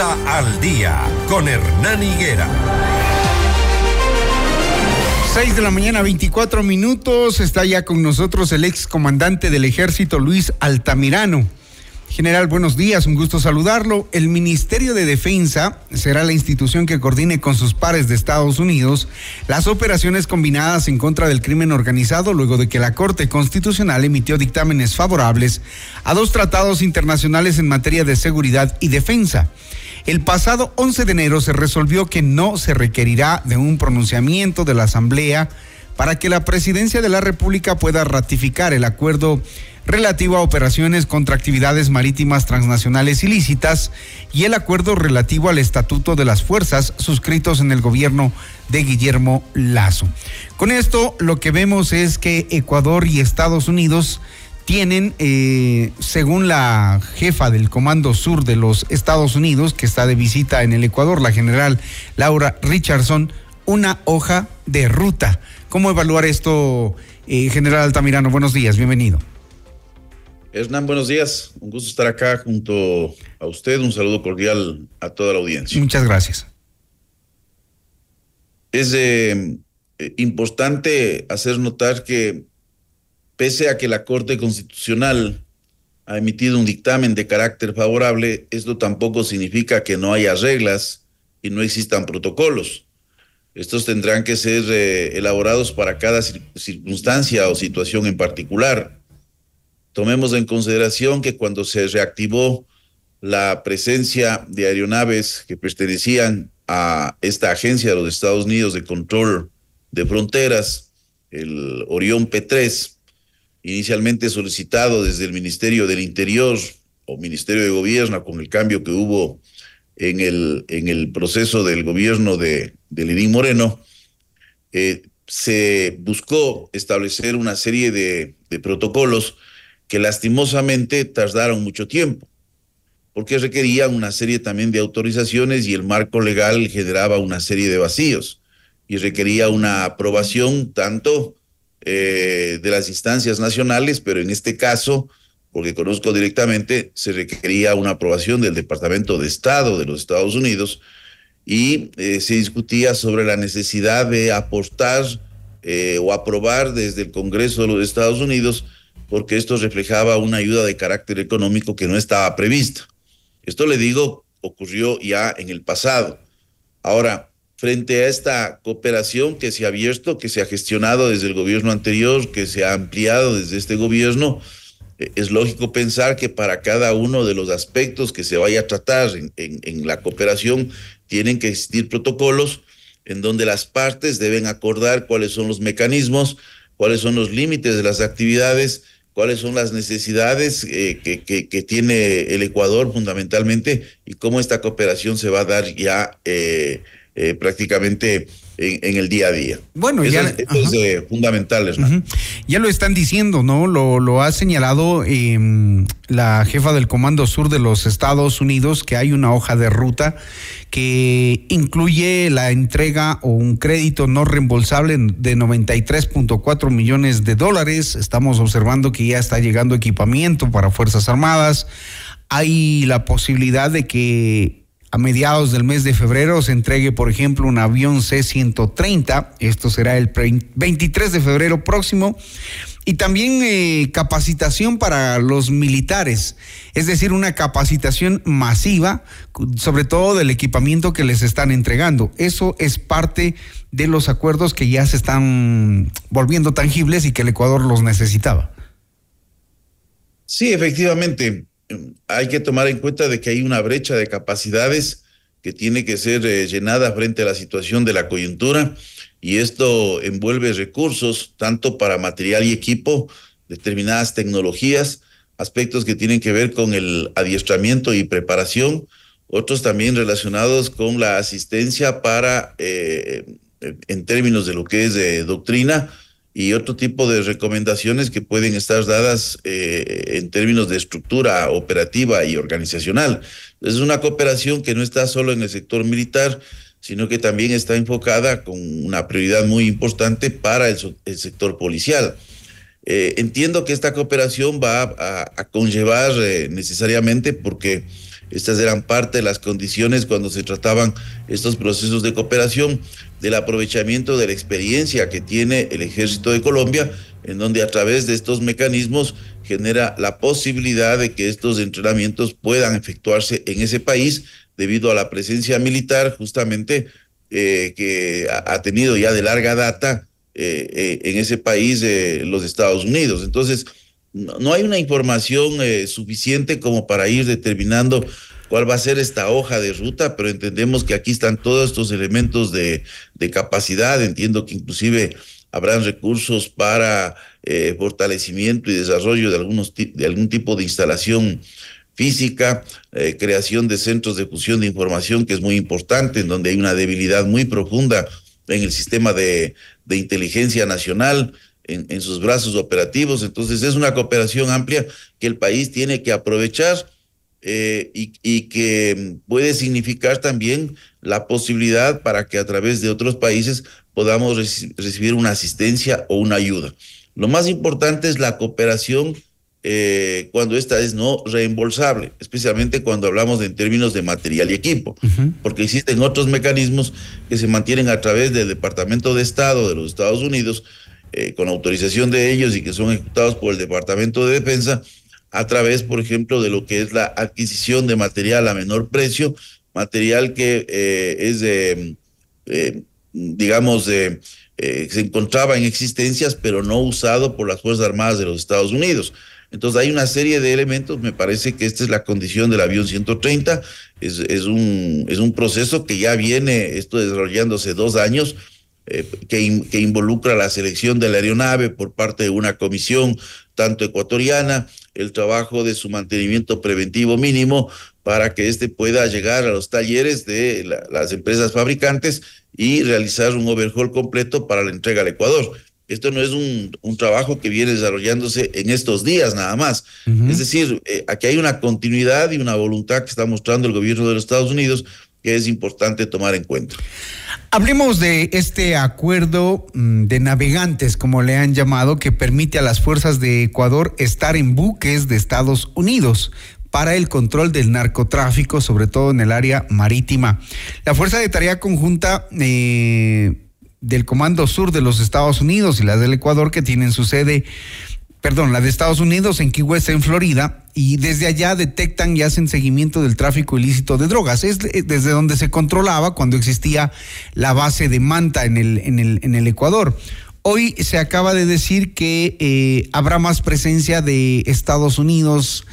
Al Día con Hernán Higuera. 6 de la mañana, 24 minutos. Está ya con nosotros el ex comandante del ejército, Luis Altamirano. General, buenos días, un gusto saludarlo. El Ministerio de Defensa será la institución que coordine con sus pares de Estados Unidos las operaciones combinadas en contra del crimen organizado luego de que la Corte Constitucional emitió dictámenes favorables a dos tratados internacionales en materia de seguridad y defensa. El pasado 11 de enero se resolvió que no se requerirá de un pronunciamiento de la Asamblea para que la Presidencia de la República pueda ratificar el acuerdo relativo a operaciones contra actividades marítimas transnacionales ilícitas y el acuerdo relativo al estatuto de las fuerzas suscritos en el gobierno de Guillermo Lazo. Con esto lo que vemos es que Ecuador y Estados Unidos tienen, eh, según la jefa del Comando Sur de los Estados Unidos, que está de visita en el Ecuador, la general Laura Richardson, una hoja de ruta. ¿Cómo evaluar esto, eh, general Altamirano? Buenos días, bienvenido. Hernán, buenos días. Un gusto estar acá junto a usted. Un saludo cordial a toda la audiencia. Muchas gracias. Es eh, importante hacer notar que pese a que la Corte Constitucional ha emitido un dictamen de carácter favorable, esto tampoco significa que no haya reglas y no existan protocolos. Estos tendrán que ser eh, elaborados para cada circunstancia o situación en particular. Tomemos en consideración que cuando se reactivó la presencia de aeronaves que pertenecían a esta agencia de los Estados Unidos de control de fronteras, el Orión P3, inicialmente solicitado desde el Ministerio del Interior o Ministerio de Gobierno con el cambio que hubo en el, en el proceso del gobierno de, de Lidín Moreno, eh, se buscó establecer una serie de, de protocolos que lastimosamente tardaron mucho tiempo, porque requerían una serie también de autorizaciones y el marco legal generaba una serie de vacíos y requería una aprobación tanto eh, de las instancias nacionales, pero en este caso, porque conozco directamente, se requería una aprobación del Departamento de Estado de los Estados Unidos y eh, se discutía sobre la necesidad de aportar eh, o aprobar desde el Congreso de los Estados Unidos porque esto reflejaba una ayuda de carácter económico que no estaba prevista. Esto le digo, ocurrió ya en el pasado. Ahora, frente a esta cooperación que se ha abierto, que se ha gestionado desde el gobierno anterior, que se ha ampliado desde este gobierno, eh, es lógico pensar que para cada uno de los aspectos que se vaya a tratar en, la cooperación tienen que existir protocolos en donde las partes deben acordar cuáles son los mecanismos, cuáles son los límites de las actividades cuáles son las necesidades eh, que, que, tiene el Ecuador fundamentalmente y cómo esta cooperación se va a dar ya eh, eh, prácticamente en, el día a día. Bueno, ya es, fundamental. Ya lo están diciendo, ¿no? Lo, lo ha señalado em, la jefa del Comando Sur de los Estados Unidos que hay una hoja de ruta que incluye la entrega o un crédito no reembolsable de 93.4 millones de dólares. Estamos observando que ya está llegando equipamiento para Fuerzas Armadas. Hay la posibilidad de que a mediados del mes de febrero se entregue, por ejemplo, un avión C-130. Esto será el 23 de febrero próximo. Y también eh, capacitación para los militares, es decir, una capacitación masiva, sobre todo del equipamiento que les están entregando. Eso es parte de los acuerdos que ya se están volviendo tangibles y que el Ecuador los necesitaba. Sí, efectivamente hay que tomar en cuenta de que hay una brecha de capacidades que tiene que ser eh, llenada frente a la situación de la coyuntura y esto envuelve recursos tanto para material y equipo, determinadas tecnologías, aspectos que tienen que ver con el adiestramiento y preparación, otros también relacionados con la asistencia para, eh, en términos de lo que es de doctrina, y otro tipo de recomendaciones que pueden estar dadas eh, en términos de estructura operativa y organizacional. Es una cooperación que no está solo en el sector militar, sino que también está enfocada con una prioridad muy importante para el, sector policial. Eh, entiendo que esta cooperación va a, conllevar eh, necesariamente porque Estas eran parte de las condiciones cuando se trataban estos procesos de cooperación, del aprovechamiento de la experiencia que tiene el ejército de Colombia, en donde a través de estos mecanismos genera la posibilidad de que estos entrenamientos puedan efectuarse en ese país debido a la presencia militar justamente eh, que ha, tenido ya de larga data eh, eh, en ese país los Estados Unidos. Entonces, no, hay una información suficiente como para ir determinando cuál va a ser esta hoja de ruta, pero entendemos que aquí están todos estos elementos de, de capacidad. Entiendo que inclusive habrán recursos para fortalecimiento y desarrollo de, algunos, de algún tipo de instalación física, eh, creación de centros de fusión de información, que es muy importante, en donde hay una debilidad muy profunda en el sistema de, de inteligencia nacional, en, en, sus brazos operativos. Entonces es una cooperación amplia que el país tiene que aprovechar eh, y, y, que puede significar también la posibilidad para que a través de otros países podamos recibir una asistencia o una ayuda. Lo más importante es la cooperación eh, cuando esta es no reembolsable, especialmente cuando hablamos en términos de material y equipo, porque existen otros mecanismos que se mantienen a través del Departamento de Estado de los Estados Unidos, eh, con autorización de ellos y que son ejecutados por el Departamento de Defensa, a través, por ejemplo, de lo que es la adquisición de material a menor precio, material que eh, es de, digamos, de, se encontraba en existencias, pero no usado por las Fuerzas Armadas de los Estados Unidos. Entonces hay una serie de elementos, me parece que esta es la condición del avión 130, es, es, un, es un proceso que ya viene esto desarrollándose dos años, eh, que, que involucra la selección de la aeronave por parte de una comisión tanto ecuatoriana, el trabajo de su mantenimiento preventivo mínimo para que éste pueda llegar a los talleres de las empresas fabricantes y realizar un overhaul completo para la entrega al Ecuador. Esto no es un, un, trabajo que viene desarrollándose en estos días nada más. Es decir, eh, aquí hay una continuidad y una voluntad que está mostrando el gobierno de los Estados Unidos que es importante tomar en cuenta. Hablemos de este acuerdo mm, de navegantes, como le han llamado, que permite a las fuerzas de Ecuador estar en buques de Estados Unidos para el control del narcotráfico, sobre todo en el área marítima. La Fuerza de Tarea Conjunta eh, del Comando Sur de los Estados Unidos y la del Ecuador que tienen su sede, perdón, la de Estados Unidos en Key West, en Florida, y desde allá detectan y hacen seguimiento del tráfico ilícito de drogas. Es desde donde se controlaba cuando existía la base de Manta en el, el, el Ecuador. Hoy se acaba de decir que eh, habrá más presencia de Estados Unidos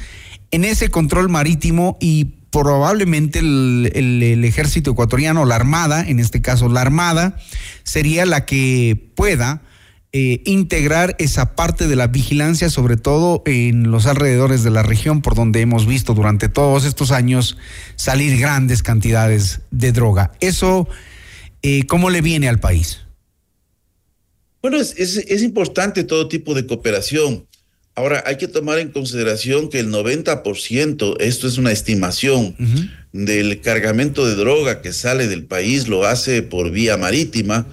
en ese control marítimo y probablemente el, ejército ecuatoriano, la Armada, en este caso la Armada, sería la que pueda eh, integrar esa parte de la vigilancia, sobre todo en los alrededores de la región, por donde hemos visto durante todos estos años salir grandes cantidades de droga. ¿Eso eh, cómo le viene al país? Bueno, es, es importante todo tipo de cooperación. Ahora, hay que tomar en consideración que el 90%, esto es una estimación, del cargamento de droga que sale del país lo hace por vía marítima,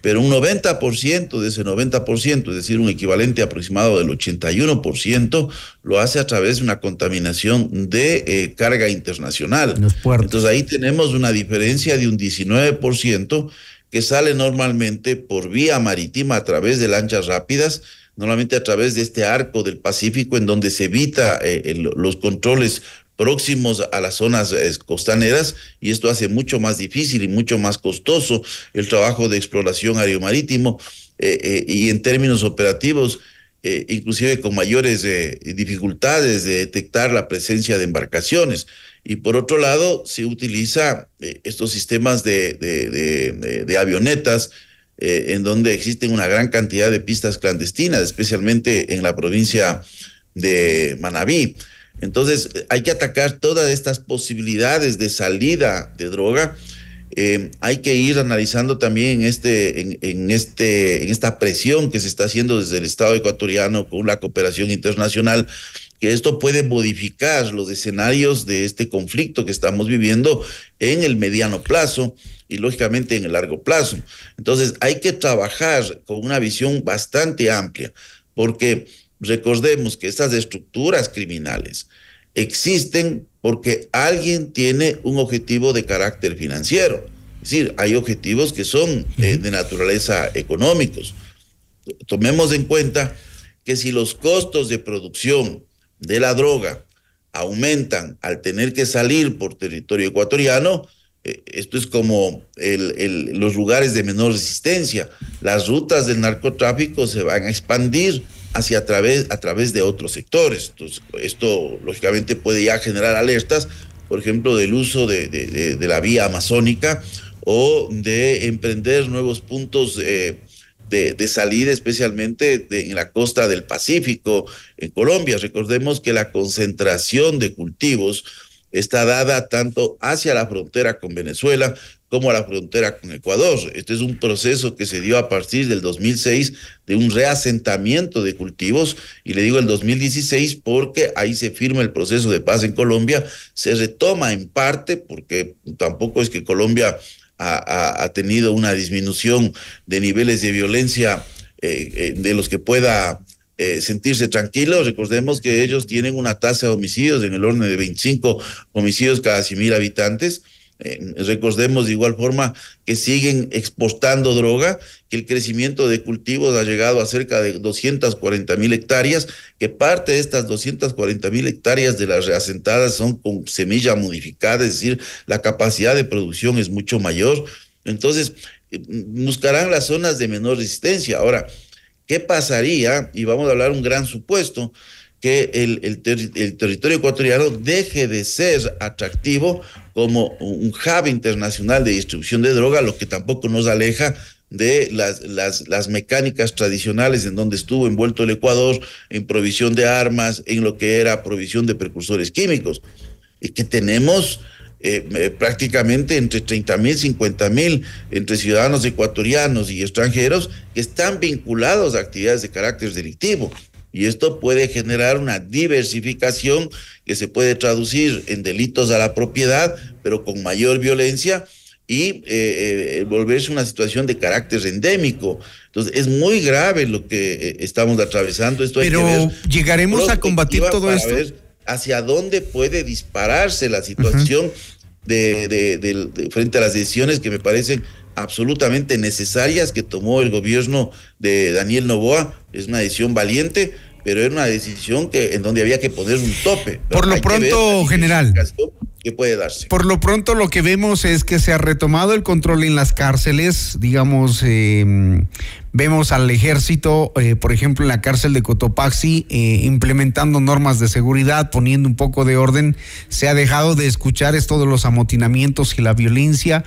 pero un 90% de ese 90%, es decir, un equivalente aproximado del 81%, lo hace a través de una contaminación de eh, carga internacional. Entonces ahí tenemos una diferencia de un 19% que sale normalmente por vía marítima a través de lanchas rápidas, normalmente a través de este arco del Pacífico en donde se evita eh, los controles próximos a las zonas eh, costaneras y esto hace mucho más difícil y mucho más costoso el trabajo de exploración aeromarítimo eh, y en términos operativos inclusive con mayores dificultades de detectar la presencia de embarcaciones. Y por otro lado, se utiliza estos sistemas de, de, avionetas eh, en donde existen una gran cantidad de pistas clandestinas, especialmente en la provincia de Manabí. Entonces, hay que atacar todas estas posibilidades de salida de droga. Eh, hay que ir analizando también este, en, este, en esta presión que se está haciendo desde el Estado ecuatoriano con la cooperación internacional, que esto puede modificar los escenarios de este conflicto que estamos viviendo en el mediano plazo y lógicamente en el largo plazo. Entonces hay que trabajar con una visión bastante amplia, porque recordemos que estas estructuras criminales existen porque alguien tiene un objetivo de carácter financiero. Es decir, hay objetivos que son eh, de naturaleza económicos. Tomemos en cuenta que si los costos de producción de la droga aumentan al tener que salir por territorio ecuatoriano, eh, esto es como los lugares de menor resistencia. Las rutas del narcotráfico se van a expandir hacia a través, a través de otros sectores. Entonces, esto lógicamente puede ya generar alertas, por ejemplo, del uso de, la vía amazónica o de emprender nuevos puntos eh, de, salida, especialmente en la costa del Pacífico, en Colombia. Recordemos que la concentración de cultivos está dada tanto hacia la frontera con Venezuela como a la frontera con Ecuador. Este es un proceso que se dio a partir del 2006 de un reasentamiento de cultivos, y le digo el 2016 porque ahí se firma el proceso de paz en Colombia, se retoma en parte, porque tampoco es que Colombia ha, tenido una disminución de niveles de violencia eh, eh, de los que pueda eh, sentirse tranquilos. Recordemos que ellos tienen una tasa de homicidios en el orden de 25 homicidios cada 100 mil habitantes. Recordemos de igual forma que siguen exportando droga, que el crecimiento de cultivos ha llegado a cerca de 240 mil hectáreas, que parte de estas 240 mil hectáreas de las reasentadas son con semilla modificada, es decir, la capacidad de producción es mucho mayor. Entonces, eh, buscarán las zonas de menor resistencia. Ahora, ¿qué pasaría? Y vamos a hablar un gran supuesto que el, el, territorio ecuatoriano deje de ser atractivo como un hub internacional de distribución de droga, lo que tampoco nos aleja de las, las, las, mecánicas tradicionales en donde estuvo envuelto el Ecuador, en provisión de armas, en lo que era provisión de precursores químicos, y que tenemos eh, prácticamente entre 30 mil, 50 mil, entre ciudadanos ecuatorianos y extranjeros, que están vinculados a actividades de carácter delictivo. Y esto puede generar una diversificación que se puede traducir en delitos a la propiedad, pero con mayor violencia y eh, eh, volverse una situación de carácter endémico. Entonces, es muy grave lo que eh, estamos atravesando. Esto pero llegaremos a combatir todo esto. Ver hacia dónde puede dispararse la situación de, frente a las decisiones que me parecen absolutamente necesarias que tomó el gobierno de Daniel Novoa. Es una decisión valiente, pero era una decisión que en donde había que poner un tope. Por lo pronto, general. Que puede darse. Por lo pronto, lo que vemos es que se ha retomado el control en las cárceles. Digamos, em, vemos al ejército, eh, por ejemplo, en la cárcel de Cotopaxi, eh, implementando normas de seguridad, poniendo un poco de orden. Se ha dejado de escuchar esto de los amotinamientos y la violencia.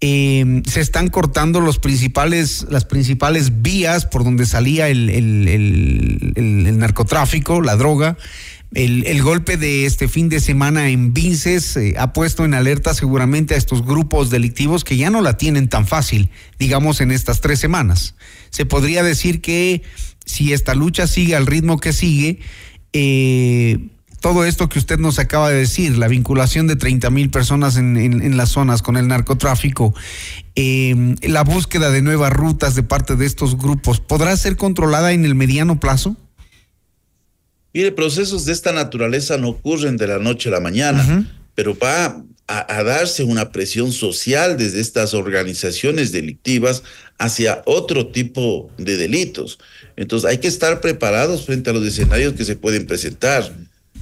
Em, se están cortando los principales, las principales vías por donde salía el, el, narcotráfico, la droga. El, golpe de este fin de semana en Vinces eh, ha puesto en alerta seguramente a estos grupos delictivos que ya no la tienen tan fácil, digamos, en estas tres semanas. Se podría decir que si esta lucha sigue al ritmo que sigue, eh, todo esto que usted nos acaba de decir, la vinculación de 30 mil personas en, las zonas con el narcotráfico, em, la búsqueda de nuevas rutas de parte de estos grupos, ¿podrá ser controlada en el mediano plazo? Mire, procesos de esta naturaleza no ocurren de la noche a la mañana, pero va a, darse una presión social desde estas organizaciones delictivas hacia otro tipo de delitos. Entonces hay que estar preparados frente a los escenarios que se pueden presentar.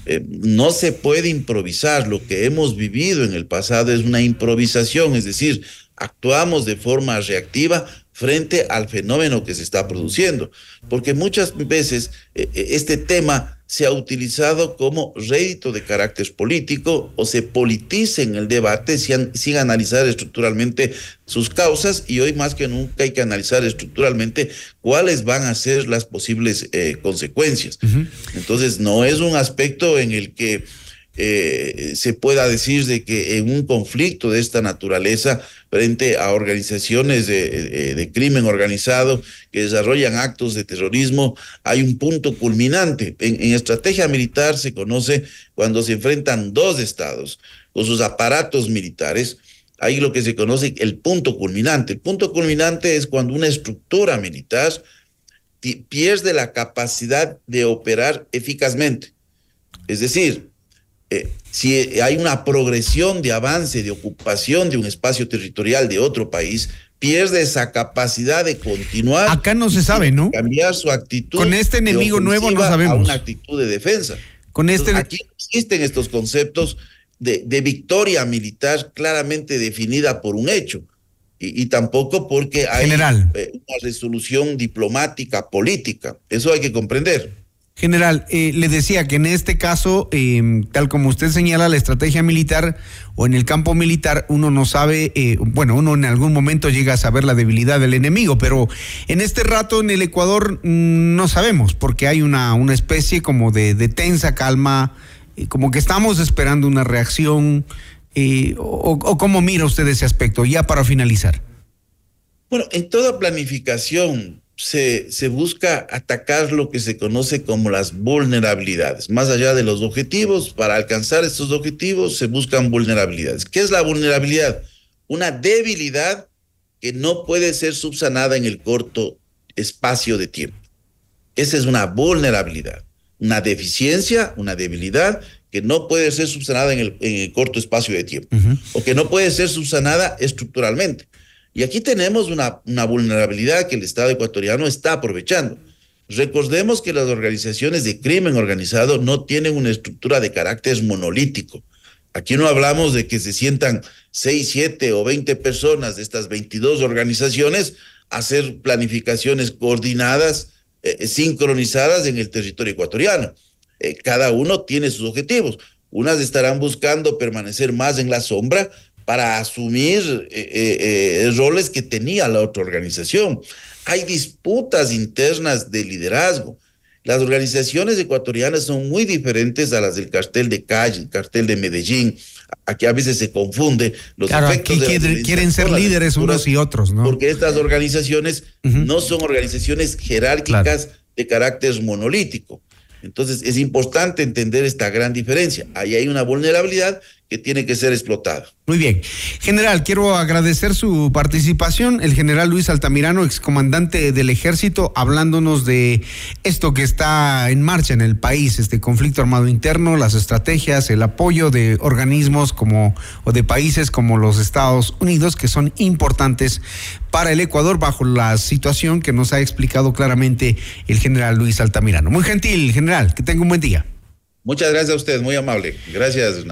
Eh, no se puede improvisar. Lo que hemos vivido en el pasado es una improvisación, es decir, actuamos de forma reactiva frente al fenómeno que se está produciendo, porque muchas veces eh, eh, este tema se ha utilizado como rédito de carácter político o se politiza en el debate sin, analizar estructuralmente sus causas y hoy más que nunca hay que analizar estructuralmente cuáles van a ser las posibles eh, consecuencias. Entonces no es un aspecto en el que eh, se pueda decir de que en un conflicto de esta naturaleza frente a organizaciones de, crimen organizado que desarrollan actos de terrorismo, hay un punto culminante. En, en estrategia militar se conoce cuando se enfrentan dos estados con sus aparatos militares, hay lo que se conoce el punto culminante. El punto culminante es cuando una estructura militar pierde la capacidad de operar eficazmente. Es decir, eh, si hay una progresión de avance, de ocupación de un espacio territorial de otro país, pierde esa capacidad de continuar. Acá no se sabe, ¿no? Cambiar su actitud. Con este enemigo nuevo no sabemos. una actitud de defensa. Con este. aquí existen estos conceptos de, de, victoria militar claramente definida por un hecho. Y, tampoco porque hay General. Eh, una resolución diplomática, política. Eso hay que comprender. General, eh, le decía que en este caso, em, tal como usted señala, la estrategia militar o en el campo militar, uno no sabe, eh, bueno, uno en algún momento llega a saber la debilidad del enemigo, pero en este rato en el Ecuador mm, no sabemos, porque hay una, una especie como de, tensa calma, como que estamos esperando una reacción, o, o cómo mira usted ese aspecto, ya para finalizar. Bueno, en toda planificación se, se, busca atacar lo que se conoce como las vulnerabilidades. Más allá de los objetivos, para alcanzar estos objetivos se buscan vulnerabilidades. ¿Qué es la vulnerabilidad? Una debilidad que no puede ser subsanada en el corto espacio de tiempo. Esa es una vulnerabilidad, una deficiencia, una debilidad que no puede ser subsanada en el, en el corto espacio de tiempo o que no puede ser subsanada estructuralmente. Y aquí tenemos una, vulnerabilidad que el Estado ecuatoriano está aprovechando. Recordemos que las organizaciones de crimen organizado no tienen una estructura de carácter monolítico. Aquí no hablamos de que se sientan 6, 7 o 20 personas de estas 22 organizaciones a hacer planificaciones coordinadas, eh, sincronizadas en el territorio ecuatoriano. Eh, cada uno tiene sus objetivos. Unas estarán buscando permanecer más en la sombra, para asumir eh, eh, eh, roles que tenía la otra organización. Hay disputas internas de liderazgo. Las organizaciones ecuatorianas son muy diferentes a las del cartel de Calle, el cartel de Medellín. Aquí a veces se confunde los claro, efectos aquí de quieren ser líderes unos y otros, ¿no? Porque estas organizaciones no son organizaciones jerárquicas de carácter monolítico. Entonces es importante entender esta gran diferencia. Ahí hay una vulnerabilidad que tiene que ser explotada. Muy bien. General, quiero agradecer su participación. El general Luis Altamirano, excomandante del ejército, hablándonos de esto que está en marcha en el país, este conflicto armado interno, las estrategias, el apoyo de organismos como o de países como los Estados Unidos, que son importantes para el Ecuador bajo la situación que nos ha explicado claramente el general Luis Altamirano. Muy gentil, general, que tenga un buen día. Muchas gracias a usted, muy amable. Gracias,